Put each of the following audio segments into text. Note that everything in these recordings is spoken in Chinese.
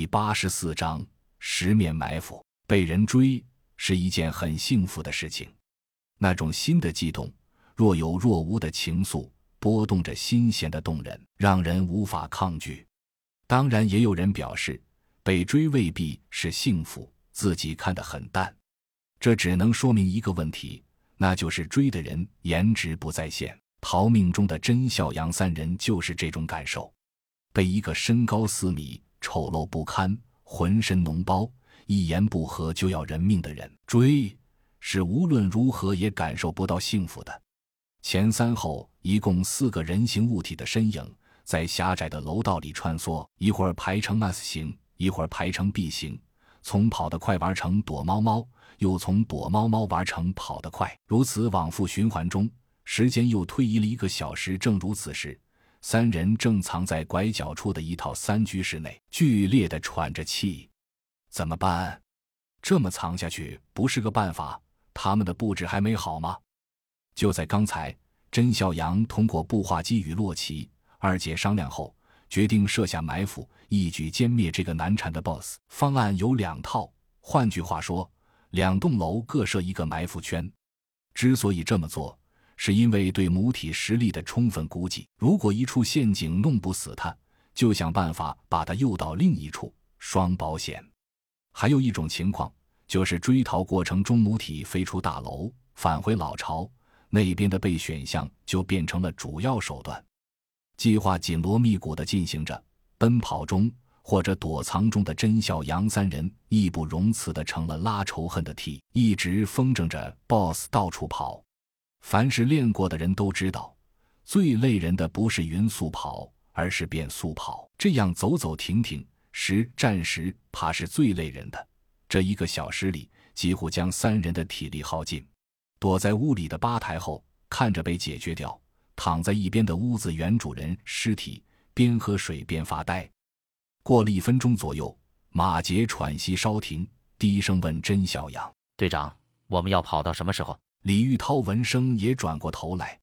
第八十四章十面埋伏。被人追是一件很幸福的事情，那种新的悸动，若有若无的情愫，波动着新鲜的动人，让人无法抗拒。当然，也有人表示，被追未必是幸福，自己看得很淡。这只能说明一个问题，那就是追的人颜值不在线。逃命中的甄笑杨三人就是这种感受，被一个身高四米、丑陋不堪、浑身脓包、一言不合就要人命的人追，是无论如何也感受不到幸福的。前三后一共四个人形物体的身影在狭窄的楼道里穿梭，一会儿排成 S 形，一会儿排成 B 形，从跑得快玩成躲猫猫，又从躲猫猫玩成跑得快，如此往复循环中。时间又推移了一个小时，正如此时，三人正藏在拐角处的一套三居室内，剧烈的喘着气。怎么办？这么藏下去不是个办法。他们的布置还没好吗？就在刚才，甄笑阳通过步话机与洛奇二姐商量后，决定设下埋伏，一举歼灭这个难缠的 BOSS。方案有两套，换句话说，两栋楼各设一个埋伏圈。之所以这么做，是因为对母体实力的充分估计，如果一处陷阱弄不死他，就想办法把他诱到另一处，双保险。还有一种情况，就是追逃过程中母体飞出大楼，返回老巢，那边的备选项就变成了主要手段。计划紧锣密鼓地进行着，奔跑中或者躲藏中的甄笑杨三人义不容辞地成了拉仇恨的 T，一直风筝着 BOSS 到处跑。凡是练过的人都知道，最累人的不是匀速跑，而是变速跑。这样走走停停、实战时，怕是最累人的。这一个小时里，几乎将三人的体力耗尽。躲在屋里的吧台后，看着被解决掉、躺在一边的屋子原主人尸体，边喝水边发呆。过了一分钟左右，马杰喘息稍停，低声问甄小阳：“队长，我们要跑到什么时候？”李玉涛闻声也转过头来，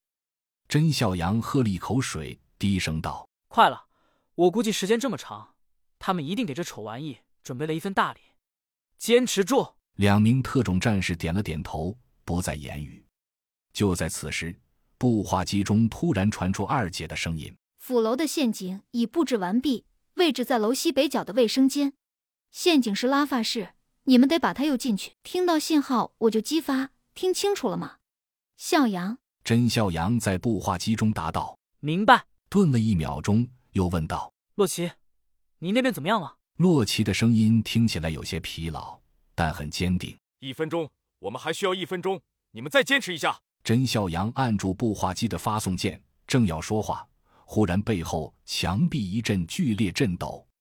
甄笑阳喝了一口水，低声道：“快了，我估计时间这么长，他们一定给这丑玩意准备了一份大礼。坚持住！”两名特种战士点了点头，不再言语。就在此时，步话机中突然传出二姐的声音：“府楼的陷阱已布置完毕，位置在楼西北角的卫生间。陷阱是拉发式，你们得把它诱进去。听到信号我就激发。”听清楚了吗，笑阳？甄笑阳在步话机中答道：“明白。”顿了一秒钟，又问道：“洛奇，你那边怎么样了？”洛奇的声音听起来有些疲劳，但很坚定。一分钟，我们还需要一分钟，你们再坚持一下。甄笑阳按住步话机的发送键，正要说话，忽然背后墙壁一阵剧烈震抖。